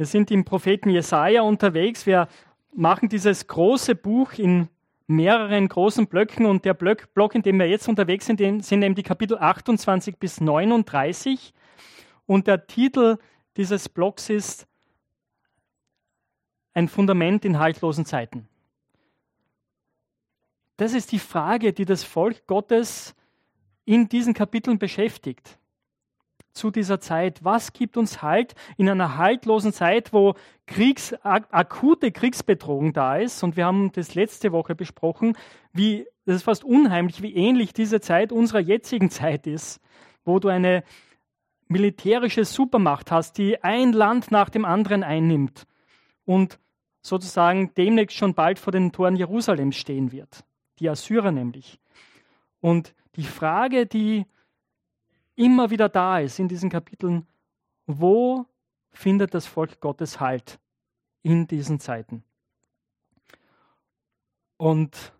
Wir sind im Propheten Jesaja unterwegs. Wir machen dieses große Buch in mehreren großen Blöcken und der Block, Block in dem wir jetzt unterwegs sind, sind eben die Kapitel 28 bis 39. Und der Titel dieses Blocks ist Ein Fundament in haltlosen Zeiten. Das ist die Frage, die das Volk Gottes in diesen Kapiteln beschäftigt zu dieser Zeit? Was gibt uns Halt in einer haltlosen Zeit, wo Kriegs, akute Kriegsbedrohung da ist? Und wir haben das letzte Woche besprochen, wie, das ist fast unheimlich, wie ähnlich diese Zeit unserer jetzigen Zeit ist, wo du eine militärische Supermacht hast, die ein Land nach dem anderen einnimmt und sozusagen demnächst schon bald vor den Toren Jerusalems stehen wird. Die Assyrer nämlich. Und die Frage, die immer wieder da ist in diesen Kapiteln, wo findet das Volk Gottes Halt in diesen Zeiten? Und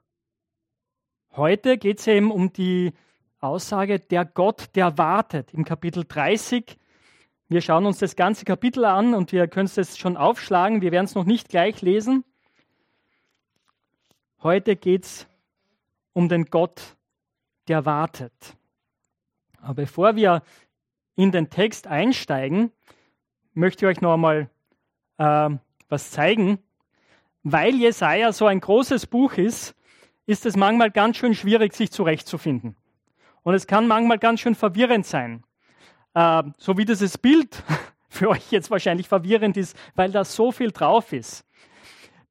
heute geht es eben um die Aussage, der Gott, der wartet, im Kapitel 30. Wir schauen uns das ganze Kapitel an und wir können es schon aufschlagen. Wir werden es noch nicht gleich lesen. Heute geht es um den Gott, der wartet. Aber bevor wir in den Text einsteigen, möchte ich euch noch einmal äh, was zeigen. Weil Jesaja so ein großes Buch ist, ist es manchmal ganz schön schwierig, sich zurechtzufinden. Und es kann manchmal ganz schön verwirrend sein. Äh, so wie dieses Bild für euch jetzt wahrscheinlich verwirrend ist, weil da so viel drauf ist.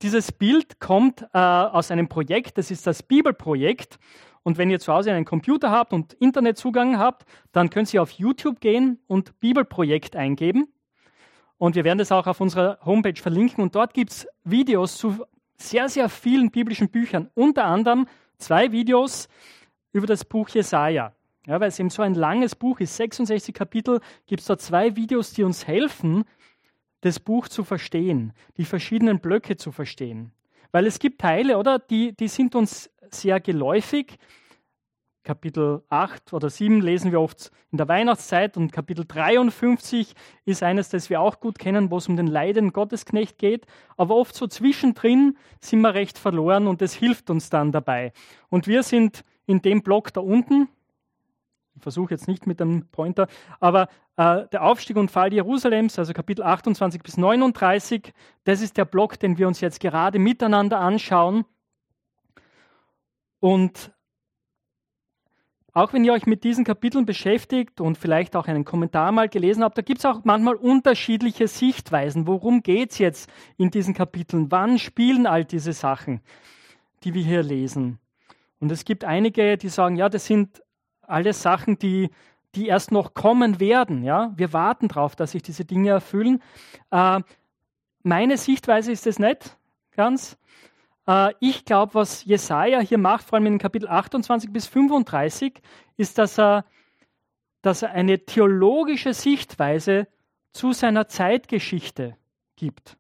Dieses Bild kommt äh, aus einem Projekt, das ist das Bibelprojekt. Und wenn ihr zu Hause einen Computer habt und Internetzugang habt, dann könnt ihr auf YouTube gehen und Bibelprojekt eingeben. Und wir werden das auch auf unserer Homepage verlinken. Und dort gibt es Videos zu sehr, sehr vielen biblischen Büchern. Unter anderem zwei Videos über das Buch Jesaja. Ja, weil es eben so ein langes Buch ist, 66 Kapitel, gibt es da zwei Videos, die uns helfen, das Buch zu verstehen, die verschiedenen Blöcke zu verstehen. Weil es gibt Teile, oder, die, die sind uns sehr geläufig. Kapitel 8 oder 7 lesen wir oft in der Weihnachtszeit und Kapitel 53 ist eines, das wir auch gut kennen, wo es um den Leiden Gottesknecht geht. Aber oft so zwischendrin sind wir recht verloren und es hilft uns dann dabei. Und wir sind in dem Block da unten, ich versuche jetzt nicht mit dem Pointer, aber äh, der Aufstieg und Fall Jerusalems, also Kapitel 28 bis 39, das ist der Block, den wir uns jetzt gerade miteinander anschauen. Und auch wenn ihr euch mit diesen Kapiteln beschäftigt und vielleicht auch einen Kommentar mal gelesen habt, da gibt es auch manchmal unterschiedliche Sichtweisen. Worum geht es jetzt in diesen Kapiteln? Wann spielen all diese Sachen, die wir hier lesen? Und es gibt einige, die sagen, ja, das sind alles Sachen, die, die erst noch kommen werden. Ja? Wir warten darauf, dass sich diese Dinge erfüllen. Äh, meine Sichtweise ist es nicht ganz. Äh, ich glaube, was Jesaja hier macht, vor allem in Kapitel 28 bis 35, ist, dass er, dass er eine theologische Sichtweise zu seiner Zeitgeschichte gibt.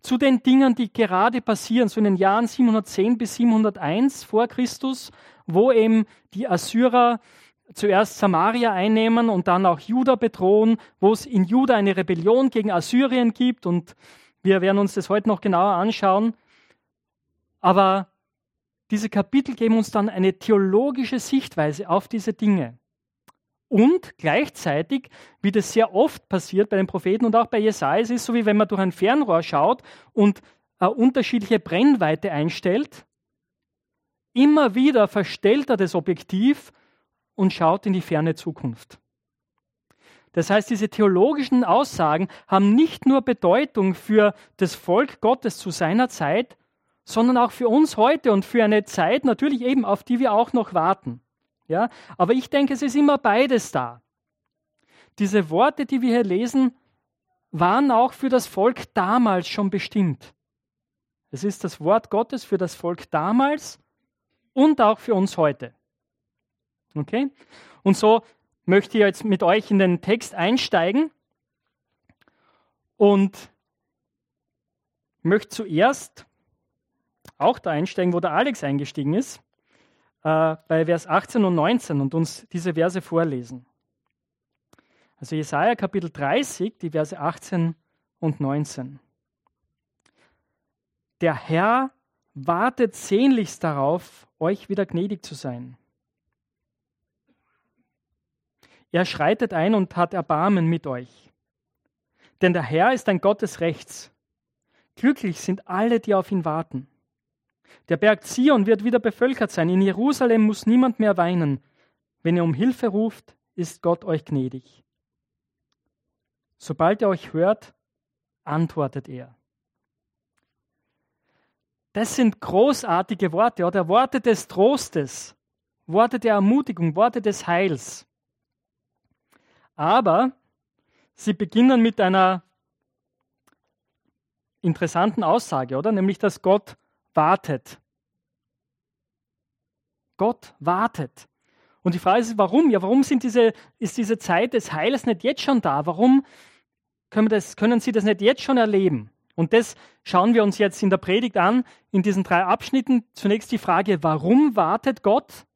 Zu den Dingen, die gerade passieren, so in den Jahren 710 bis 701 vor Christus, wo eben die Assyrer zuerst Samaria einnehmen und dann auch Juda bedrohen, wo es in Juda eine Rebellion gegen Assyrien gibt und wir werden uns das heute noch genauer anschauen. Aber diese Kapitel geben uns dann eine theologische Sichtweise auf diese Dinge. Und gleichzeitig, wie das sehr oft passiert bei den Propheten und auch bei Jesaja, es ist so, wie wenn man durch ein Fernrohr schaut und eine unterschiedliche Brennweite einstellt. Immer wieder verstellt er das Objektiv und schaut in die ferne Zukunft. Das heißt, diese theologischen Aussagen haben nicht nur Bedeutung für das Volk Gottes zu seiner Zeit, sondern auch für uns heute und für eine Zeit natürlich eben, auf die wir auch noch warten. Ja, aber ich denke, es ist immer beides da. Diese Worte, die wir hier lesen, waren auch für das Volk damals schon bestimmt. Es ist das Wort Gottes für das Volk damals und auch für uns heute. Okay? Und so möchte ich jetzt mit euch in den Text einsteigen und möchte zuerst auch da einsteigen, wo der Alex eingestiegen ist, äh, bei Vers 18 und 19 und uns diese Verse vorlesen. Also Jesaja Kapitel 30, die Verse 18 und 19. Der Herr wartet sehnlichst darauf, euch wieder gnädig zu sein. Er schreitet ein und hat Erbarmen mit euch. Denn der Herr ist ein Gott des Rechts. Glücklich sind alle, die auf ihn warten. Der Berg Zion wird wieder bevölkert sein. In Jerusalem muss niemand mehr weinen. Wenn ihr um Hilfe ruft, ist Gott euch gnädig. Sobald er euch hört, antwortet er. Das sind großartige Worte oder Worte des Trostes, Worte der Ermutigung, Worte des Heils. Aber sie beginnen mit einer interessanten Aussage, oder? Nämlich, dass Gott wartet. Gott wartet. Und die Frage ist, warum? Ja, warum sind diese, ist diese Zeit des Heils nicht jetzt schon da? Warum können, das, können Sie das nicht jetzt schon erleben? Und das schauen wir uns jetzt in der Predigt an, in diesen drei Abschnitten. Zunächst die Frage, warum wartet Gott?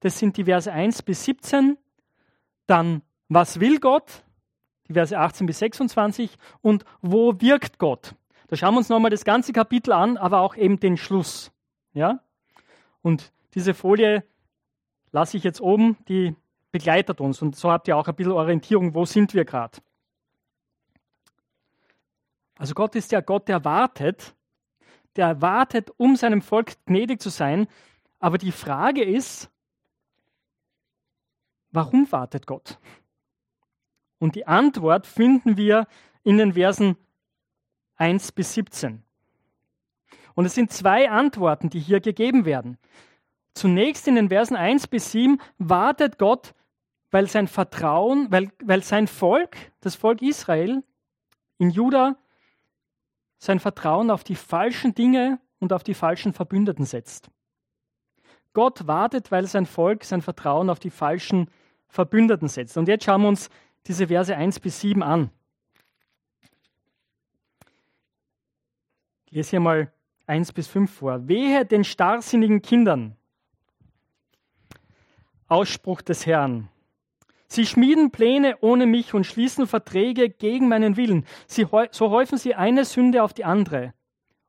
Das sind die Verse 1 bis 17. Dann, was will Gott? Die Verse 18 bis 26. Und wo wirkt Gott? Da schauen wir uns nochmal das ganze Kapitel an, aber auch eben den Schluss. Ja? Und diese Folie lasse ich jetzt oben, die begleitet uns. Und so habt ihr auch ein bisschen Orientierung, wo sind wir gerade. Also Gott ist ja Gott, der wartet, der wartet, um seinem Volk gnädig zu sein. Aber die Frage ist, warum wartet Gott? Und die Antwort finden wir in den Versen 1 bis 17. Und es sind zwei Antworten, die hier gegeben werden. Zunächst in den Versen 1 bis 7 wartet Gott, weil sein Vertrauen, weil, weil sein Volk, das Volk Israel in Juda, sein Vertrauen auf die falschen Dinge und auf die falschen Verbündeten setzt. Gott wartet, weil sein Volk sein Vertrauen auf die falschen Verbündeten setzt. Und jetzt schauen wir uns diese Verse 1 bis 7 an. Ich lese hier mal 1 bis 5 vor. Wehe den starrsinnigen Kindern, Ausspruch des Herrn. Sie schmieden Pläne ohne mich und schließen Verträge gegen meinen Willen. Sie, so häufen sie eine Sünde auf die andere.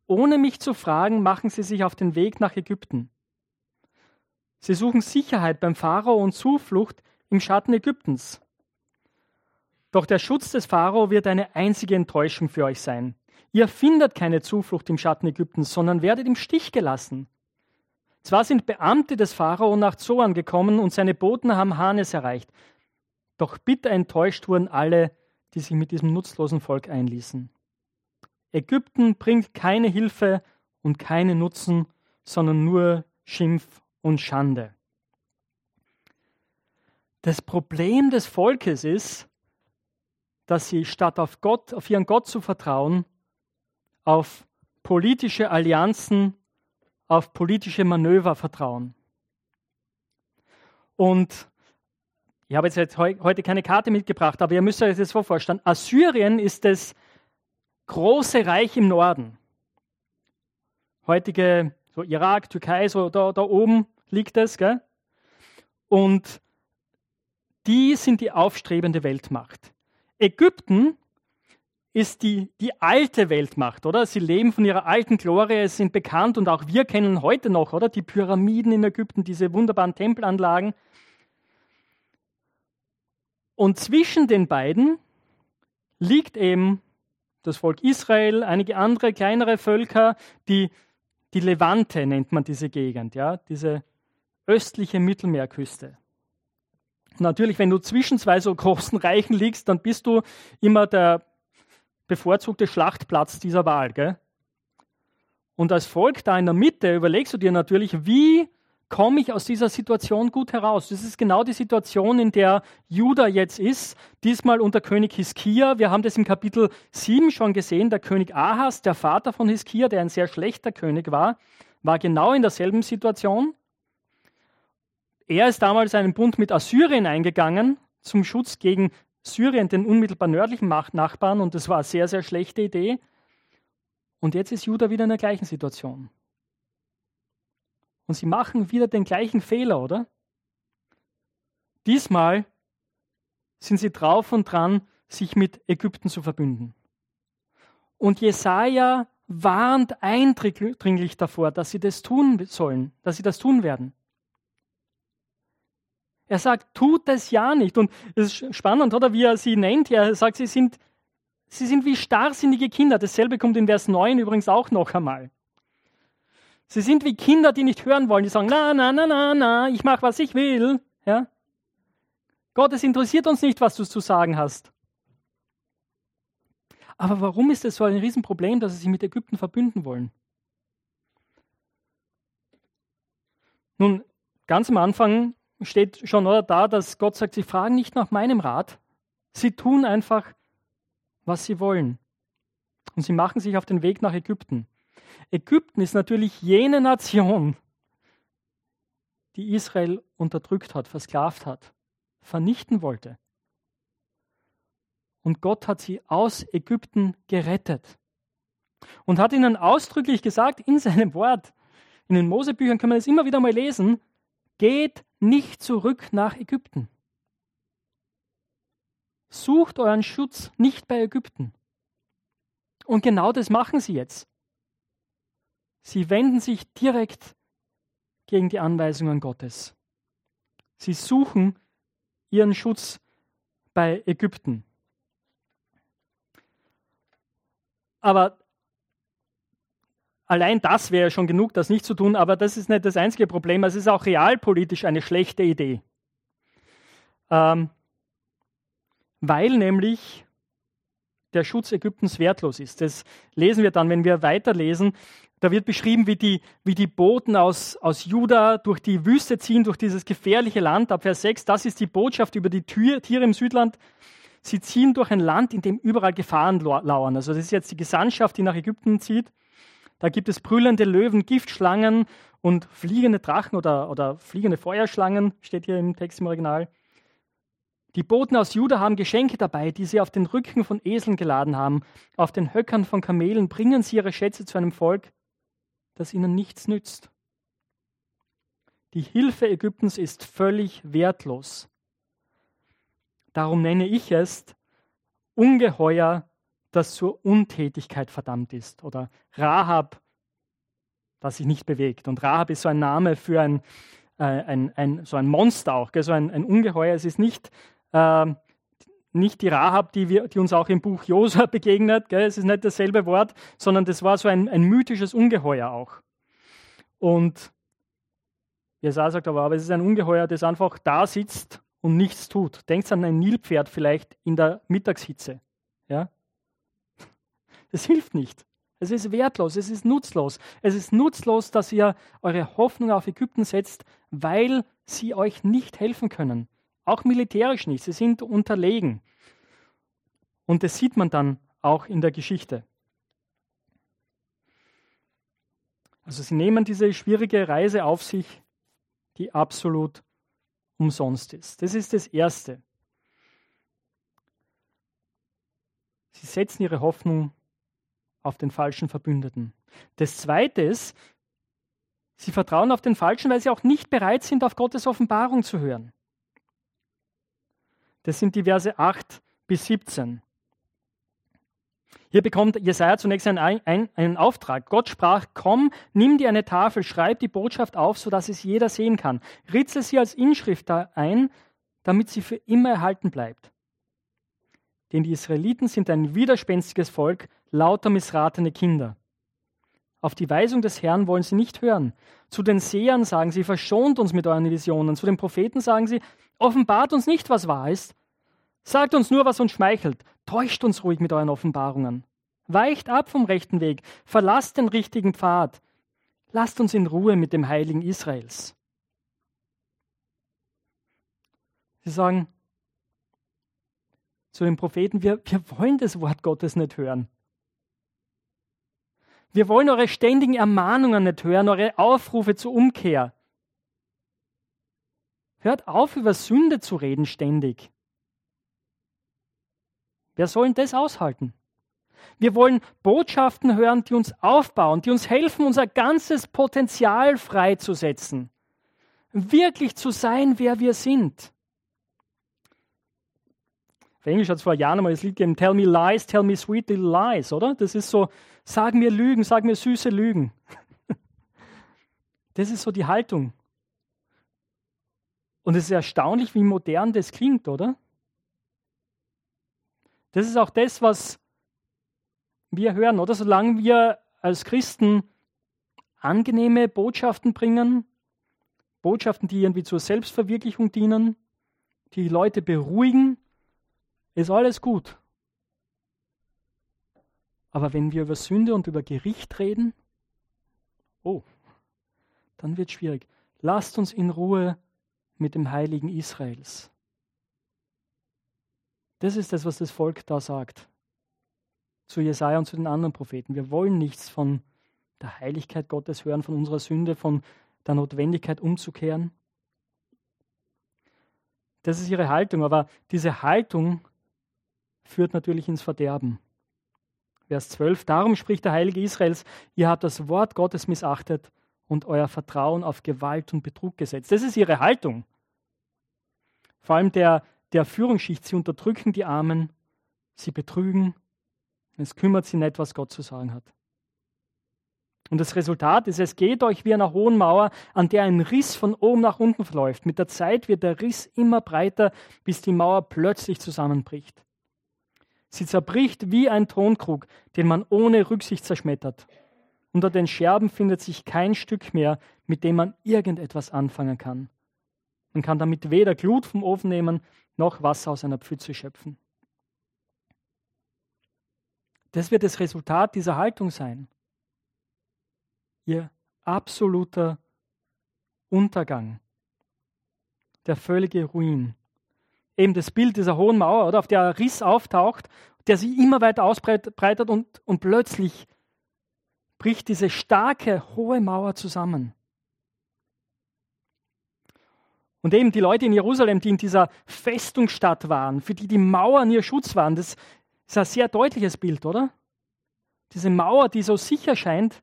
Ohne mich zu fragen, machen sie sich auf den Weg nach Ägypten. Sie suchen Sicherheit beim Pharao und Zuflucht im Schatten Ägyptens. Doch der Schutz des Pharao wird eine einzige Enttäuschung für euch sein. Ihr findet keine Zuflucht im Schatten Ägyptens, sondern werdet im Stich gelassen. Zwar sind Beamte des Pharao nach Zoan gekommen und seine Boten haben Hanes erreicht, doch bitter enttäuscht wurden alle, die sich mit diesem nutzlosen Volk einließen. Ägypten bringt keine Hilfe und keinen Nutzen, sondern nur Schimpf und Schande. Das Problem des Volkes ist, dass sie statt auf Gott, auf ihren Gott zu vertrauen, auf politische Allianzen auf politische Manöver vertrauen. Und ich habe jetzt heute keine Karte mitgebracht, aber ihr müsst euch das vorstellen. Assyrien ist das große Reich im Norden. Heutige so Irak, Türkei, so da, da oben liegt es. Gell? Und die sind die aufstrebende Weltmacht. Ägypten ist die, die alte Weltmacht, oder? Sie leben von ihrer alten Glorie, sind bekannt und auch wir kennen heute noch, oder? Die Pyramiden in Ägypten, diese wunderbaren Tempelanlagen. Und zwischen den beiden liegt eben das Volk Israel, einige andere kleinere Völker, die, die Levante nennt man diese Gegend, ja, diese östliche Mittelmeerküste. Natürlich, wenn du zwischen zwei so großen Reichen liegst, dann bist du immer der bevorzugte Schlachtplatz dieser Wahl. Gell? Und als Volk da in der Mitte überlegst du dir natürlich, wie komme ich aus dieser Situation gut heraus? Das ist genau die Situation, in der Juda jetzt ist, diesmal unter König Hiskia. Wir haben das im Kapitel 7 schon gesehen. Der König Ahas, der Vater von Hiskia, der ein sehr schlechter König war, war genau in derselben Situation. Er ist damals einen Bund mit Assyrien eingegangen zum Schutz gegen Syrien, den unmittelbar nördlichen Nachbarn, und das war eine sehr, sehr schlechte Idee. Und jetzt ist Juda wieder in der gleichen Situation. Und sie machen wieder den gleichen Fehler, oder? Diesmal sind sie drauf und dran, sich mit Ägypten zu verbünden. Und Jesaja warnt eindringlich davor, dass sie das tun sollen, dass sie das tun werden. Er sagt, tut das ja nicht. Und es ist spannend, oder wie er sie nennt. Er sagt, sie sind, sie sind wie starrsinnige Kinder. Dasselbe kommt in Vers 9 übrigens auch noch einmal. Sie sind wie Kinder, die nicht hören wollen, die sagen, na, na, na, na, na, ich mache, was ich will. Ja? Gott, es interessiert uns nicht, was du zu sagen hast. Aber warum ist es so ein Riesenproblem, dass sie sich mit Ägypten verbünden wollen? Nun, ganz am Anfang steht schon oder da, dass Gott sagt, sie fragen nicht nach meinem Rat, sie tun einfach, was sie wollen. Und sie machen sich auf den Weg nach Ägypten. Ägypten ist natürlich jene Nation, die Israel unterdrückt hat, versklavt hat, vernichten wollte. Und Gott hat sie aus Ägypten gerettet und hat ihnen ausdrücklich gesagt in seinem Wort, in den Mosebüchern kann man es immer wieder mal lesen, geht nicht zurück nach Ägypten. Sucht euren Schutz nicht bei Ägypten. Und genau das machen sie jetzt. Sie wenden sich direkt gegen die Anweisungen Gottes. Sie suchen ihren Schutz bei Ägypten. Aber allein das wäre schon genug, das nicht zu tun, aber das ist nicht das einzige Problem. Es ist auch realpolitisch eine schlechte Idee. Ähm, weil nämlich der Schutz Ägyptens wertlos ist. Das lesen wir dann, wenn wir weiterlesen. Da wird beschrieben, wie die, wie die Boten aus, aus Juda durch die Wüste ziehen, durch dieses gefährliche Land. Ab Vers 6, das ist die Botschaft über die Tiere im Südland. Sie ziehen durch ein Land, in dem überall Gefahren lauern. Also das ist jetzt die Gesandtschaft, die nach Ägypten zieht. Da gibt es brüllende Löwen, Giftschlangen und fliegende Drachen oder, oder fliegende Feuerschlangen, steht hier im Text im Original. Die Boten aus Juda haben Geschenke dabei, die sie auf den Rücken von Eseln geladen haben. Auf den Höckern von Kamelen bringen sie ihre Schätze zu einem Volk, das ihnen nichts nützt. Die Hilfe Ägyptens ist völlig wertlos. Darum nenne ich es Ungeheuer, das zur Untätigkeit verdammt ist. Oder Rahab, das sich nicht bewegt. Und Rahab ist so ein Name für ein, äh, ein, ein so ein Monster auch, gell? so ein, ein Ungeheuer. Es ist nicht äh, nicht die Rahab, die, wir, die uns auch im Buch Josua begegnet, gell? es ist nicht dasselbe Wort, sondern das war so ein, ein mythisches Ungeheuer auch. Und Jesaja sagt aber, aber es ist ein Ungeheuer, das einfach da sitzt und nichts tut. Denkt an ein Nilpferd vielleicht in der Mittagshitze. Ja? Das hilft nicht. Es ist wertlos, es ist nutzlos. Es ist nutzlos, dass ihr eure Hoffnung auf Ägypten setzt, weil sie euch nicht helfen können. Auch militärisch nicht. Sie sind unterlegen. Und das sieht man dann auch in der Geschichte. Also sie nehmen diese schwierige Reise auf sich, die absolut umsonst ist. Das ist das Erste. Sie setzen ihre Hoffnung auf den falschen Verbündeten. Das Zweite ist, sie vertrauen auf den Falschen, weil sie auch nicht bereit sind, auf Gottes Offenbarung zu hören. Das sind die Verse 8 bis 17. Hier bekommt Jesaja zunächst einen, einen, Auftrag. Gott sprach: Komm, nimm dir eine Tafel, schreib die Botschaft auf, sodass es jeder sehen kann. Ritze sie als Inschrift ein, damit sie für immer erhalten bleibt. Denn die Israeliten sind ein widerspenstiges Volk, lauter missratene Kinder. Auf die Weisung des Herrn wollen sie nicht hören. Zu den Sehern sagen sie, verschont uns mit euren Visionen. Zu den Propheten sagen sie, offenbart uns nicht, was wahr ist. Sagt uns nur, was uns schmeichelt. Täuscht uns ruhig mit euren Offenbarungen. Weicht ab vom rechten Weg. Verlasst den richtigen Pfad. Lasst uns in Ruhe mit dem Heiligen Israels. Sie sagen zu den Propheten, wir, wir wollen das Wort Gottes nicht hören. Wir wollen eure ständigen Ermahnungen nicht hören, eure Aufrufe zur Umkehr. Hört auf, über Sünde zu reden ständig. Wer soll denn das aushalten? Wir wollen Botschaften hören, die uns aufbauen, die uns helfen, unser ganzes Potenzial freizusetzen. Wirklich zu sein, wer wir sind. Auf Englisch hat es vor Jahren mal das Lied gegeben, Tell me lies, tell me sweet little lies, oder? Das ist so, sag mir Lügen, sag mir süße Lügen. Das ist so die Haltung. Und es ist erstaunlich, wie modern das klingt, oder? Das ist auch das, was wir hören, oder? Solange wir als Christen angenehme Botschaften bringen, Botschaften, die irgendwie zur Selbstverwirklichung dienen, die Leute beruhigen, ist alles gut. Aber wenn wir über Sünde und über Gericht reden, oh, dann wird es schwierig. Lasst uns in Ruhe mit dem Heiligen Israels. Das ist das, was das Volk da sagt. Zu Jesaja und zu den anderen Propheten. Wir wollen nichts von der Heiligkeit Gottes hören, von unserer Sünde, von der Notwendigkeit umzukehren. Das ist ihre Haltung, aber diese Haltung führt natürlich ins Verderben. Vers 12, darum spricht der Heilige Israels, ihr habt das Wort Gottes missachtet und euer Vertrauen auf Gewalt und Betrug gesetzt. Das ist ihre Haltung. Vor allem der, der Führungsschicht, sie unterdrücken die Armen, sie betrügen, es kümmert sie nicht, was Gott zu sagen hat. Und das Resultat ist, es geht euch wie einer hohen Mauer, an der ein Riss von oben nach unten verläuft. Mit der Zeit wird der Riss immer breiter, bis die Mauer plötzlich zusammenbricht. Sie zerbricht wie ein Tonkrug, den man ohne Rücksicht zerschmettert. Unter den Scherben findet sich kein Stück mehr, mit dem man irgendetwas anfangen kann. Man kann damit weder Glut vom Ofen nehmen, noch Wasser aus einer Pfütze schöpfen. Das wird das Resultat dieser Haltung sein. Ihr absoluter Untergang. Der völlige Ruin. Eben das Bild dieser hohen Mauer, oder, auf der ein Riss auftaucht, der sich immer weiter ausbreitet und, und plötzlich bricht diese starke, hohe Mauer zusammen. Und eben die Leute in Jerusalem, die in dieser Festungsstadt waren, für die die Mauern ihr Schutz waren, das ist ein sehr deutliches Bild, oder? Diese Mauer, die so sicher scheint,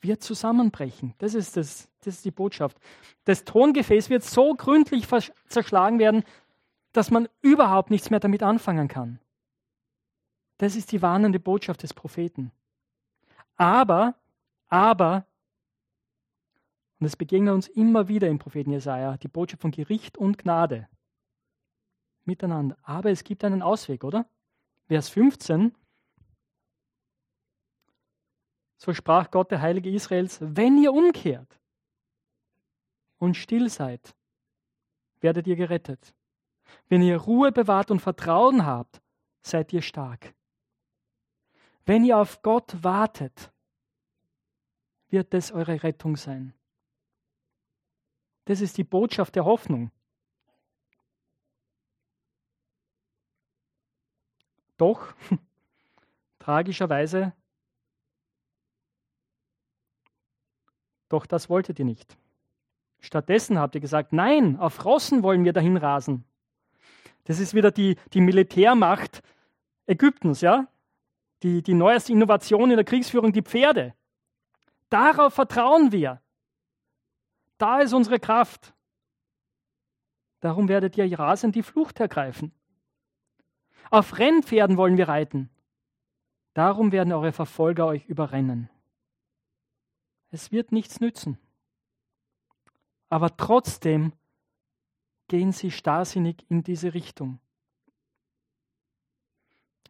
wird zusammenbrechen. Das ist, das, das ist die Botschaft. Das Tongefäß wird so gründlich zerschlagen werden, dass man überhaupt nichts mehr damit anfangen kann. Das ist die warnende Botschaft des Propheten. Aber, aber, und es begegnet uns immer wieder im Propheten Jesaja, die Botschaft von Gericht und Gnade miteinander. Aber es gibt einen Ausweg, oder? Vers 15. So sprach Gott, der Heilige Israels, wenn ihr umkehrt und still seid, werdet ihr gerettet. Wenn ihr Ruhe bewahrt und Vertrauen habt, seid ihr stark. Wenn ihr auf Gott wartet, wird das eure Rettung sein. Das ist die Botschaft der Hoffnung. Doch, tragischerweise, doch das wolltet ihr nicht. Stattdessen habt ihr gesagt, nein, auf Rossen wollen wir dahin rasen. Das ist wieder die, die Militärmacht Ägyptens, ja? die, die neueste Innovation in der Kriegsführung, die Pferde. Darauf vertrauen wir. Da ist unsere Kraft. Darum werdet ihr rasend die Flucht ergreifen. Auf Rennpferden wollen wir reiten. Darum werden eure Verfolger euch überrennen. Es wird nichts nützen. Aber trotzdem gehen sie starrsinnig in diese Richtung.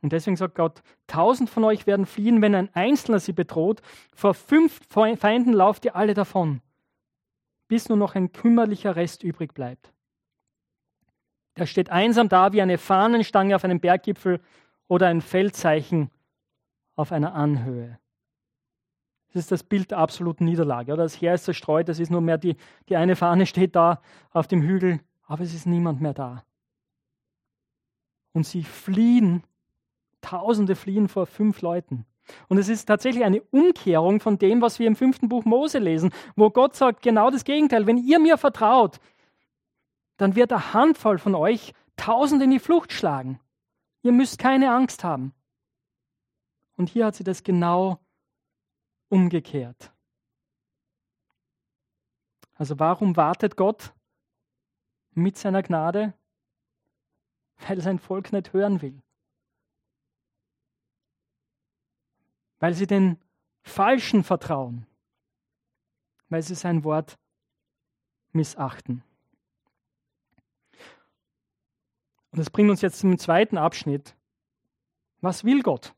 Und deswegen sagt Gott, tausend von euch werden fliehen, wenn ein Einzelner sie bedroht. Vor fünf Feinden lauft ihr alle davon, bis nur noch ein kümmerlicher Rest übrig bleibt. Der steht einsam da wie eine Fahnenstange auf einem Berggipfel oder ein Feldzeichen auf einer Anhöhe. Das ist das Bild der absoluten Niederlage. Oder das Heer ist zerstreut, das ist nur mehr die, die eine Fahne steht da auf dem Hügel, aber es ist niemand mehr da. Und sie fliehen Tausende fliehen vor fünf Leuten. Und es ist tatsächlich eine Umkehrung von dem, was wir im fünften Buch Mose lesen, wo Gott sagt genau das Gegenteil. Wenn ihr mir vertraut, dann wird eine Handvoll von euch Tausende in die Flucht schlagen. Ihr müsst keine Angst haben. Und hier hat sie das genau umgekehrt. Also warum wartet Gott mit seiner Gnade? weil sein Volk nicht hören will. Weil sie den Falschen vertrauen, weil sie sein Wort missachten. Und das bringt uns jetzt zum zweiten Abschnitt. Was will Gott?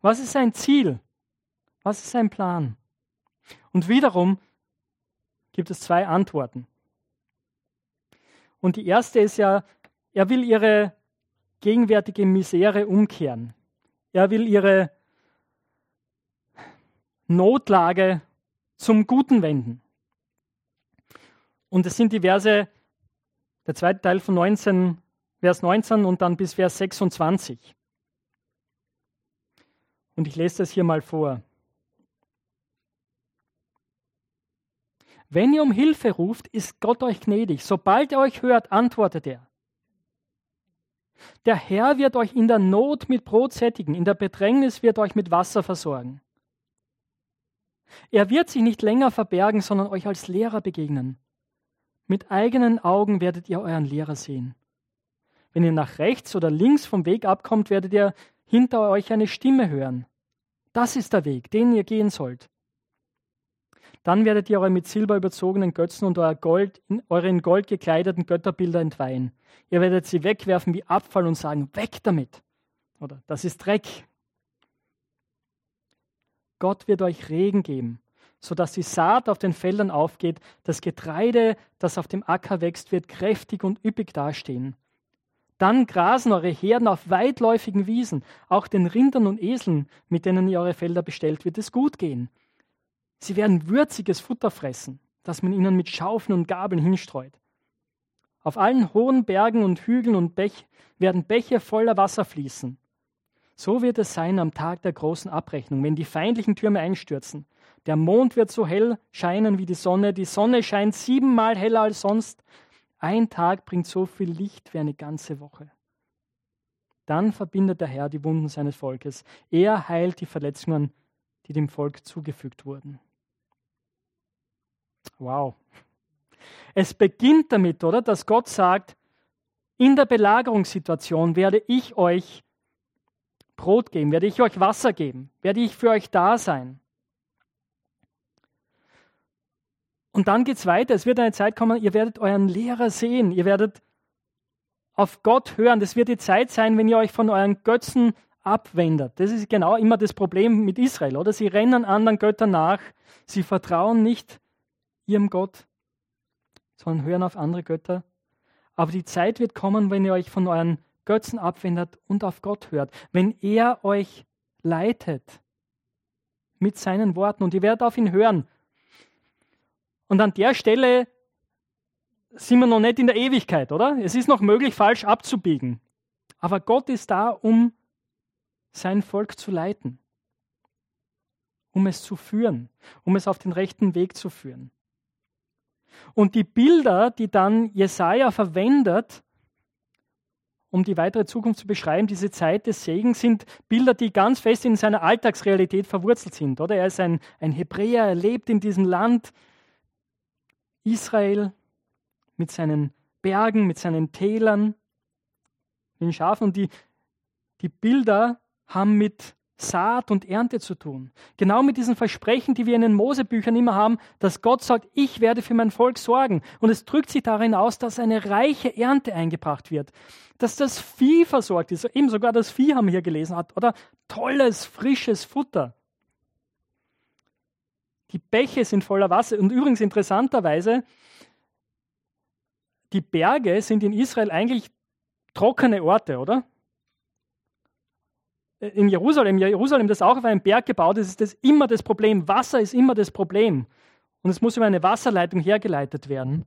Was ist sein Ziel? Was ist sein Plan? Und wiederum gibt es zwei Antworten. Und die erste ist ja, er will ihre gegenwärtige Misere umkehren. Er will ihre Notlage zum Guten wenden. Und es sind die Verse, der zweite Teil von 19, Vers 19 und dann bis Vers 26. Und ich lese das hier mal vor. Wenn ihr um Hilfe ruft, ist Gott euch gnädig. Sobald er euch hört, antwortet er. Der Herr wird euch in der Not mit Brot sättigen, in der Bedrängnis wird euch mit Wasser versorgen. Er wird sich nicht länger verbergen, sondern euch als Lehrer begegnen. Mit eigenen Augen werdet ihr euren Lehrer sehen. Wenn ihr nach rechts oder links vom Weg abkommt, werdet ihr hinter euch eine Stimme hören. Das ist der Weg, den ihr gehen sollt. Dann werdet ihr eure mit Silber überzogenen Götzen und euer Gold, eure in Gold gekleideten Götterbilder entweihen. Ihr werdet sie wegwerfen wie Abfall und sagen, weg damit. Oder das ist Dreck. Gott wird euch Regen geben, sodass die Saat auf den Feldern aufgeht, das Getreide, das auf dem Acker wächst, wird kräftig und üppig dastehen. Dann grasen eure Herden auf weitläufigen Wiesen, auch den Rindern und Eseln, mit denen ihr eure Felder bestellt, wird es gut gehen. Sie werden würziges Futter fressen, das man ihnen mit Schaufeln und Gabeln hinstreut. Auf allen hohen Bergen und Hügeln und Bech werden Bäche voller Wasser fließen. So wird es sein am Tag der großen Abrechnung, wenn die feindlichen Türme einstürzen. Der Mond wird so hell scheinen wie die Sonne, die Sonne scheint siebenmal heller als sonst. Ein Tag bringt so viel Licht wie eine ganze Woche. Dann verbindet der Herr die Wunden seines Volkes. Er heilt die Verletzungen, die dem Volk zugefügt wurden. Wow. Es beginnt damit, oder, dass Gott sagt, in der Belagerungssituation werde ich euch Brot geben, werde ich euch Wasser geben, werde ich für euch da sein. Und dann geht es weiter. Es wird eine Zeit kommen, ihr werdet euren Lehrer sehen, ihr werdet auf Gott hören. Das wird die Zeit sein, wenn ihr euch von euren Götzen abwendet. Das ist genau immer das Problem mit Israel, oder? Sie rennen anderen Göttern nach, sie vertrauen nicht ihrem Gott, sondern hören auf andere Götter. Aber die Zeit wird kommen, wenn ihr euch von euren Götzen abwendet und auf Gott hört, wenn er euch leitet mit seinen Worten und ihr werdet auf ihn hören. Und an der Stelle sind wir noch nicht in der Ewigkeit, oder? Es ist noch möglich, falsch abzubiegen. Aber Gott ist da, um sein Volk zu leiten, um es zu führen, um es auf den rechten Weg zu führen. Und die Bilder, die dann Jesaja verwendet, um die weitere Zukunft zu beschreiben, diese Zeit des Segens, sind Bilder, die ganz fest in seiner Alltagsrealität verwurzelt sind. Oder? Er ist ein, ein Hebräer, er lebt in diesem Land Israel mit seinen Bergen, mit seinen Tälern, mit den Schafen. Und die, die Bilder haben mit Saat und Ernte zu tun. Genau mit diesen Versprechen, die wir in den Mosebüchern immer haben, dass Gott sagt, ich werde für mein Volk sorgen. Und es drückt sich darin aus, dass eine reiche Ernte eingebracht wird, dass das Vieh versorgt ist. Eben sogar das Vieh haben wir hier gelesen oder tolles, frisches Futter. Die Bäche sind voller Wasser. Und übrigens interessanterweise, die Berge sind in Israel eigentlich trockene Orte, oder? In Jerusalem, Jerusalem, das auch auf einem Berg gebaut ist, ist das immer das Problem. Wasser ist immer das Problem. Und es muss über eine Wasserleitung hergeleitet werden,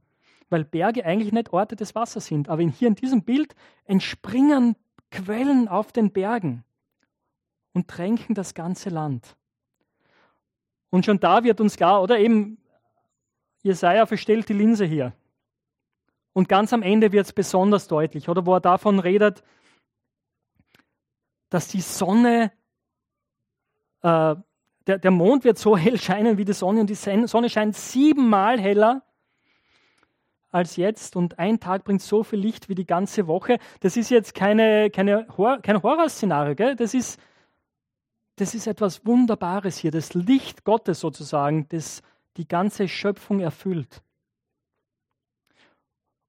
weil Berge eigentlich nicht Orte des Wassers sind. Aber hier in diesem Bild entspringen Quellen auf den Bergen und tränken das ganze Land. Und schon da wird uns klar, oder eben, Jesaja verstellt die Linse hier. Und ganz am Ende wird es besonders deutlich, oder wo er davon redet, dass die Sonne, äh, der, der Mond wird so hell scheinen wie die Sonne und die Sonne scheint siebenmal heller als jetzt und ein Tag bringt so viel Licht wie die ganze Woche. Das ist jetzt keine, keine Hor kein Horrorszenario, gell? Das ist, das ist etwas Wunderbares hier, das Licht Gottes sozusagen, das die ganze Schöpfung erfüllt.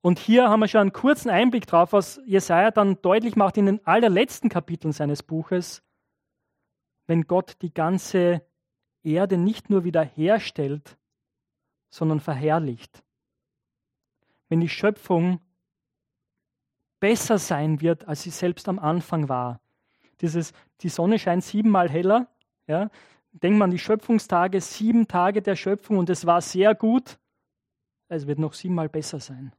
Und hier haben wir schon einen kurzen Einblick drauf, was Jesaja dann deutlich macht in den allerletzten Kapiteln seines Buches, wenn Gott die ganze Erde nicht nur wiederherstellt, sondern verherrlicht. Wenn die Schöpfung besser sein wird, als sie selbst am Anfang war. Dieses, die Sonne scheint siebenmal heller. Ja? Denkt man die Schöpfungstage, sieben Tage der Schöpfung und es war sehr gut. Es wird noch siebenmal besser sein.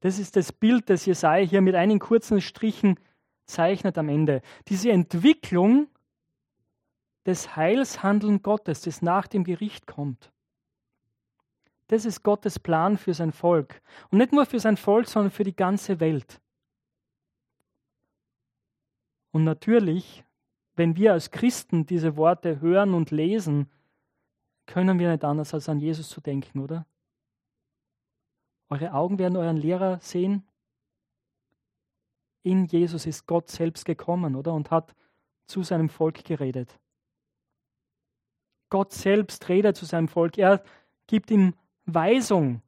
Das ist das Bild, das Jesaja hier mit einigen kurzen Strichen zeichnet am Ende. Diese Entwicklung des Heilshandeln Gottes, das nach dem Gericht kommt. Das ist Gottes Plan für sein Volk. Und nicht nur für sein Volk, sondern für die ganze Welt. Und natürlich, wenn wir als Christen diese Worte hören und lesen, können wir nicht anders als an Jesus zu denken, oder? Eure Augen werden euren Lehrer sehen. In Jesus ist Gott selbst gekommen, oder? Und hat zu seinem Volk geredet. Gott selbst redet zu seinem Volk. Er gibt ihm Weisung,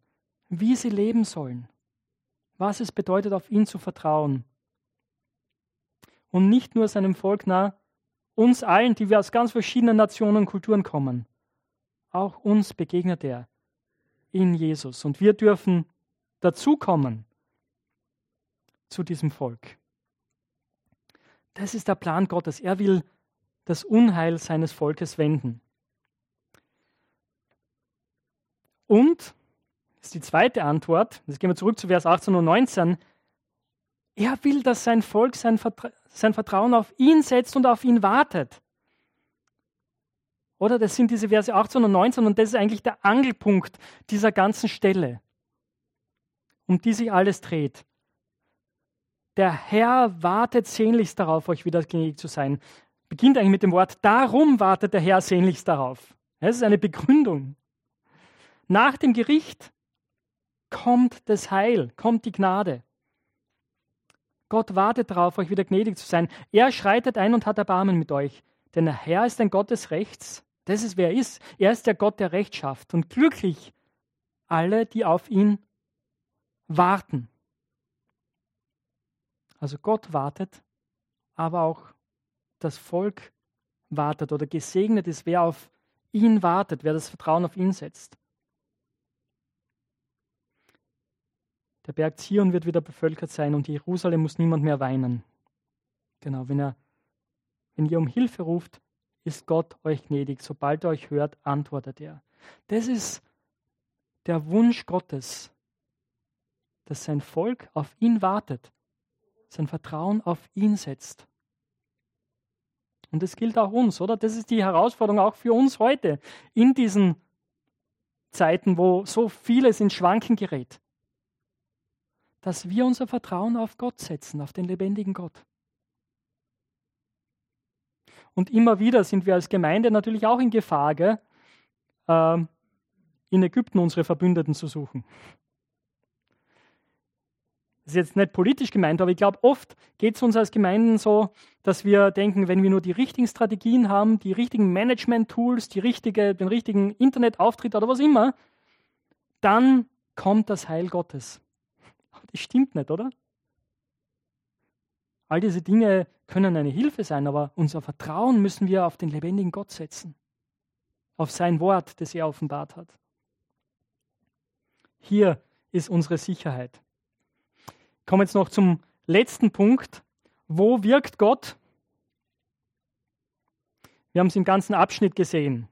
wie sie leben sollen. Was es bedeutet, auf ihn zu vertrauen. Und nicht nur seinem Volk, na, uns allen, die wir aus ganz verschiedenen Nationen und Kulturen kommen. Auch uns begegnet er in Jesus. Und wir dürfen dazukommen zu diesem Volk. Das ist der Plan Gottes. Er will das Unheil seines Volkes wenden. Und, das ist die zweite Antwort, jetzt gehen wir zurück zu Vers 18 und 19, er will, dass sein Volk sein, Vertra sein Vertrauen auf ihn setzt und auf ihn wartet. Oder das sind diese Verse 18 und 19 und das ist eigentlich der Angelpunkt dieser ganzen Stelle um die sich alles dreht. Der Herr wartet sehnlichst darauf, euch wieder gnädig zu sein. Beginnt eigentlich mit dem Wort, darum wartet der Herr sehnlichst darauf. Das ist eine Begründung. Nach dem Gericht kommt das Heil, kommt die Gnade. Gott wartet darauf, euch wieder gnädig zu sein. Er schreitet ein und hat Erbarmen mit euch. Denn der Herr ist ein Gott des Rechts. Das ist, wer er ist. Er ist der Gott, der Recht schafft. Und glücklich alle, die auf ihn warten. Also Gott wartet, aber auch das Volk wartet oder gesegnet ist, wer auf ihn wartet, wer das Vertrauen auf ihn setzt. Der Berg Zion wird wieder bevölkert sein und Jerusalem muss niemand mehr weinen. Genau, wenn, er, wenn ihr um Hilfe ruft, ist Gott euch gnädig. Sobald er euch hört, antwortet er. Das ist der Wunsch Gottes, dass sein Volk auf ihn wartet, sein Vertrauen auf ihn setzt. Und das gilt auch uns, oder? Das ist die Herausforderung auch für uns heute in diesen Zeiten, wo so vieles in Schwanken gerät. Dass wir unser Vertrauen auf Gott setzen, auf den lebendigen Gott. Und immer wieder sind wir als Gemeinde natürlich auch in Gefahr, gell? Ähm, in Ägypten unsere Verbündeten zu suchen. Das ist jetzt nicht politisch gemeint, aber ich glaube, oft geht es uns als Gemeinden so, dass wir denken, wenn wir nur die richtigen Strategien haben, die richtigen Management-Tools, die richtige, den richtigen Internetauftritt oder was immer, dann kommt das Heil Gottes. das stimmt nicht, oder? All diese Dinge können eine Hilfe sein, aber unser Vertrauen müssen wir auf den lebendigen Gott setzen. Auf sein Wort, das er offenbart hat. Hier ist unsere Sicherheit komme jetzt noch zum letzten Punkt. Wo wirkt Gott? Wir haben es im ganzen Abschnitt gesehen.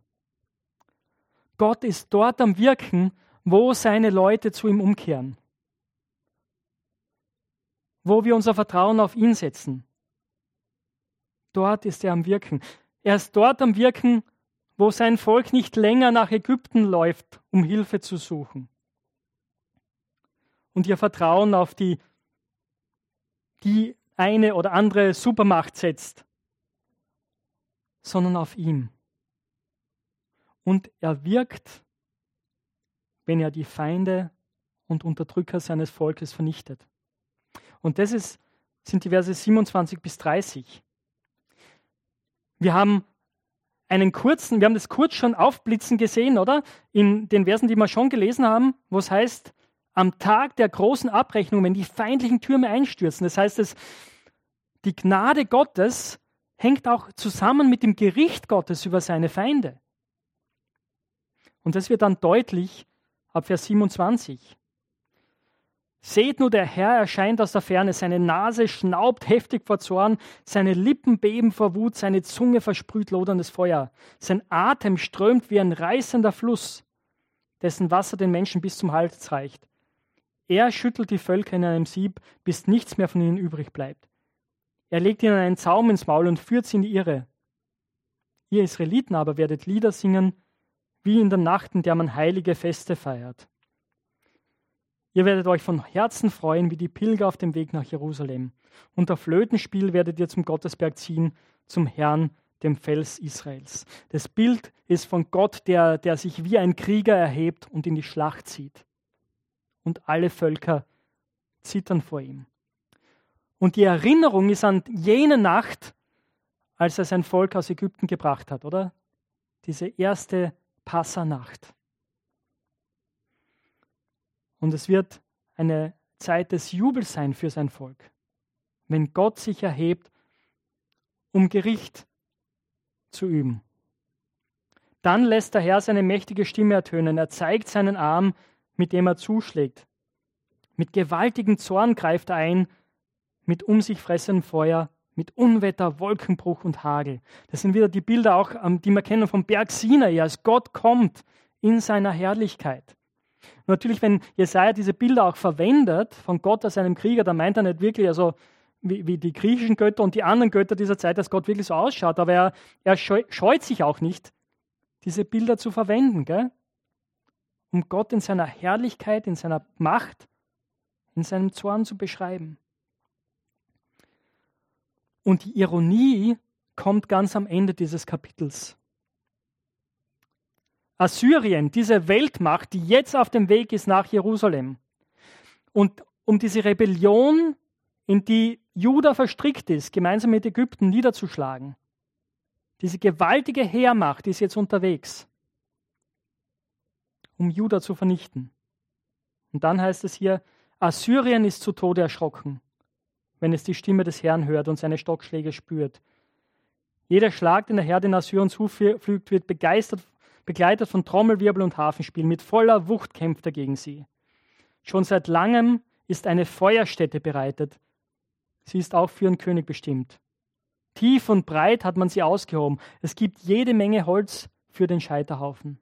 Gott ist dort am Wirken, wo seine Leute zu ihm umkehren. Wo wir unser Vertrauen auf ihn setzen. Dort ist er am Wirken. Er ist dort am Wirken, wo sein Volk nicht länger nach Ägypten läuft, um Hilfe zu suchen. Und ihr Vertrauen auf die die eine oder andere Supermacht setzt, sondern auf ihm. Und er wirkt, wenn er die Feinde und Unterdrücker seines Volkes vernichtet. Und das ist, sind die Verse 27 bis 30. Wir haben einen kurzen, wir haben das kurz schon aufblitzen gesehen, oder? In den Versen, die wir schon gelesen haben, wo es heißt, am Tag der großen Abrechnung, wenn die feindlichen Türme einstürzen. Das heißt, es, die Gnade Gottes hängt auch zusammen mit dem Gericht Gottes über seine Feinde. Und das wird dann deutlich ab Vers 27. Seht nur, der Herr erscheint aus der Ferne, seine Nase schnaubt heftig vor Zorn, seine Lippen beben vor Wut, seine Zunge versprüht loderndes Feuer, sein Atem strömt wie ein reißender Fluss, dessen Wasser den Menschen bis zum Hals reicht. Er schüttelt die Völker in einem Sieb, bis nichts mehr von ihnen übrig bleibt. Er legt ihnen einen Zaum ins Maul und führt sie in die Irre. Ihr Israeliten aber werdet Lieder singen, wie in der Nacht, in der man heilige Feste feiert. Ihr werdet euch von Herzen freuen, wie die Pilger auf dem Weg nach Jerusalem. Unter Flötenspiel werdet ihr zum Gottesberg ziehen, zum Herrn, dem Fels Israels. Das Bild ist von Gott, der, der sich wie ein Krieger erhebt und in die Schlacht zieht. Und alle Völker zittern vor ihm. Und die Erinnerung ist an jene Nacht, als er sein Volk aus Ägypten gebracht hat, oder? Diese erste Passanacht. Und es wird eine Zeit des Jubels sein für sein Volk, wenn Gott sich erhebt, um Gericht zu üben. Dann lässt der Herr seine mächtige Stimme ertönen. Er zeigt seinen Arm, mit dem er zuschlägt. Mit gewaltigem Zorn greift er ein, mit um sich fressendem Feuer, mit Unwetter, Wolkenbruch und Hagel. Das sind wieder die Bilder auch, ähm, die wir kennen vom Berg Sinai, als Gott kommt in seiner Herrlichkeit. Natürlich, wenn Jesaja diese Bilder auch verwendet von Gott als einem Krieger, dann meint er nicht wirklich, also wie, wie die griechischen Götter und die anderen Götter dieser Zeit, dass Gott wirklich so ausschaut, aber er, er scheut sich auch nicht, diese Bilder zu verwenden, gell? Um Gott in seiner Herrlichkeit, in seiner Macht, in seinem Zorn zu beschreiben. Und die Ironie kommt ganz am Ende dieses Kapitels. Assyrien, diese Weltmacht, die jetzt auf dem Weg ist nach Jerusalem. Und um diese Rebellion, in die Juda verstrickt ist, gemeinsam mit Ägypten niederzuschlagen. Diese gewaltige Heermacht ist jetzt unterwegs, um Juda zu vernichten. Und dann heißt es hier, Assyrien ist zu Tode erschrocken, wenn es die Stimme des Herrn hört und seine Stockschläge spürt. Jeder Schlag, den der Herr den Assyrern zufügt, wird begeistert begleitet von Trommelwirbel und Hafenspiel, mit voller Wucht kämpft er gegen sie. Schon seit langem ist eine Feuerstätte bereitet. Sie ist auch für einen König bestimmt. Tief und breit hat man sie ausgehoben. Es gibt jede Menge Holz für den Scheiterhaufen.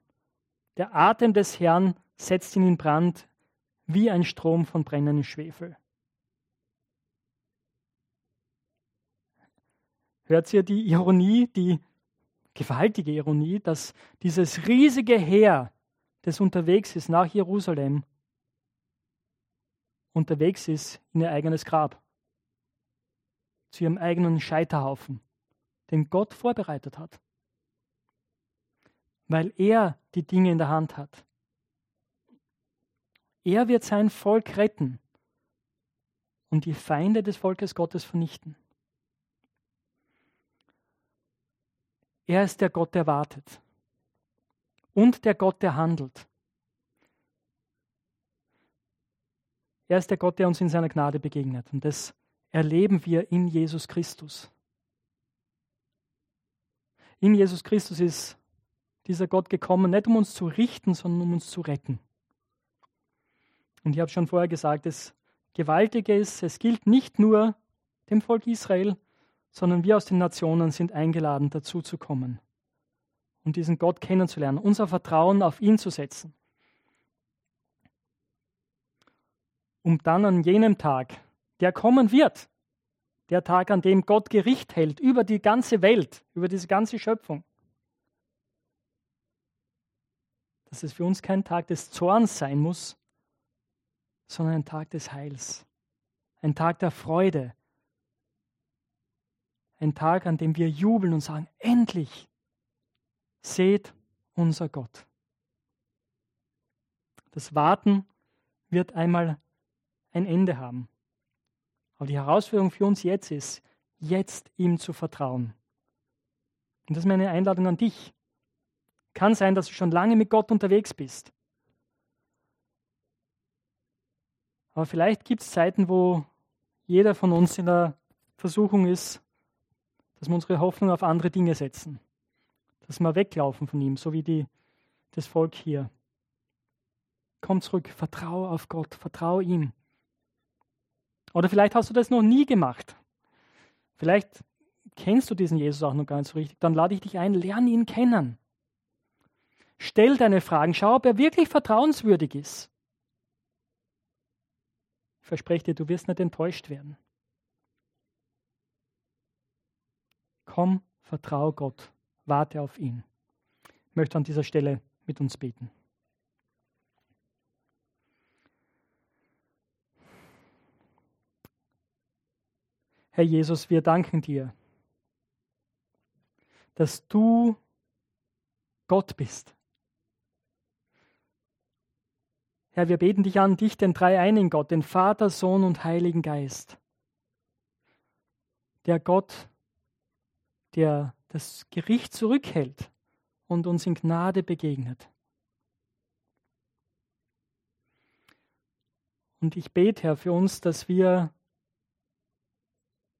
Der Atem des Herrn setzt ihn in Brand wie ein Strom von brennendem Schwefel. Hört ihr die Ironie, die gewaltige Ironie, dass dieses riesige Heer, das unterwegs ist nach Jerusalem, unterwegs ist in ihr eigenes Grab, zu ihrem eigenen Scheiterhaufen, den Gott vorbereitet hat, weil er die Dinge in der Hand hat. Er wird sein Volk retten und die Feinde des Volkes Gottes vernichten. Er ist der Gott, der wartet und der Gott, der handelt. Er ist der Gott, der uns in seiner Gnade begegnet. Und das erleben wir in Jesus Christus. In Jesus Christus ist dieser Gott gekommen, nicht um uns zu richten, sondern um uns zu retten. Und ich habe schon vorher gesagt, das Gewaltige ist, es gilt nicht nur dem Volk Israel, sondern wir aus den Nationen sind eingeladen, dazu zu kommen und diesen Gott kennenzulernen, unser Vertrauen auf ihn zu setzen. Um dann an jenem Tag, der kommen wird, der Tag, an dem Gott Gericht hält über die ganze Welt, über diese ganze Schöpfung, dass es für uns kein Tag des Zorns sein muss, sondern ein Tag des Heils, ein Tag der Freude, ein Tag, an dem wir jubeln und sagen, endlich, seht unser Gott. Das Warten wird einmal ein Ende haben. Aber die Herausforderung für uns jetzt ist, jetzt ihm zu vertrauen. Und das ist meine Einladung an dich. Kann sein, dass du schon lange mit Gott unterwegs bist. Aber vielleicht gibt es Zeiten, wo jeder von uns in der Versuchung ist, dass wir unsere Hoffnung auf andere Dinge setzen. Dass wir weglaufen von ihm, so wie die, das Volk hier. Komm zurück, vertraue auf Gott, vertraue ihm. Oder vielleicht hast du das noch nie gemacht. Vielleicht kennst du diesen Jesus auch noch gar nicht so richtig. Dann lade ich dich ein, lerne ihn kennen. Stell deine Fragen, schau, ob er wirklich vertrauenswürdig ist. Ich verspreche dir, du wirst nicht enttäuscht werden. Komm, vertraue Gott, warte auf ihn. Ich möchte an dieser Stelle mit uns beten. Herr Jesus, wir danken dir, dass du Gott bist. Herr, wir beten dich an, dich, den dreieinigen Gott, den Vater, Sohn und Heiligen Geist. Der Gott, der das Gericht zurückhält und uns in Gnade begegnet. Und ich bete, Herr, für uns, dass wir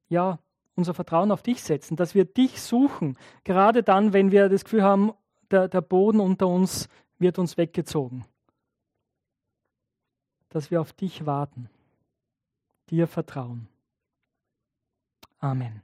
ja unser Vertrauen auf dich setzen, dass wir dich suchen, gerade dann, wenn wir das Gefühl haben, der, der Boden unter uns wird uns weggezogen dass wir auf dich warten, dir vertrauen. Amen.